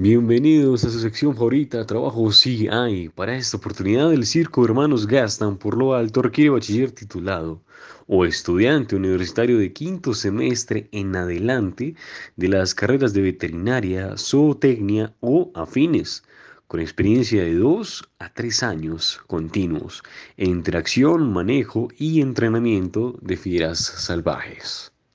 Bienvenidos a su sección favorita, Trabajo sí hay. Para esta oportunidad, el Circo Hermanos Gastan por lo alto requiere bachiller titulado o estudiante universitario de quinto semestre en adelante de las carreras de veterinaria, zootecnia o afines, con experiencia de dos a tres años continuos en interacción, manejo y entrenamiento de fieras salvajes.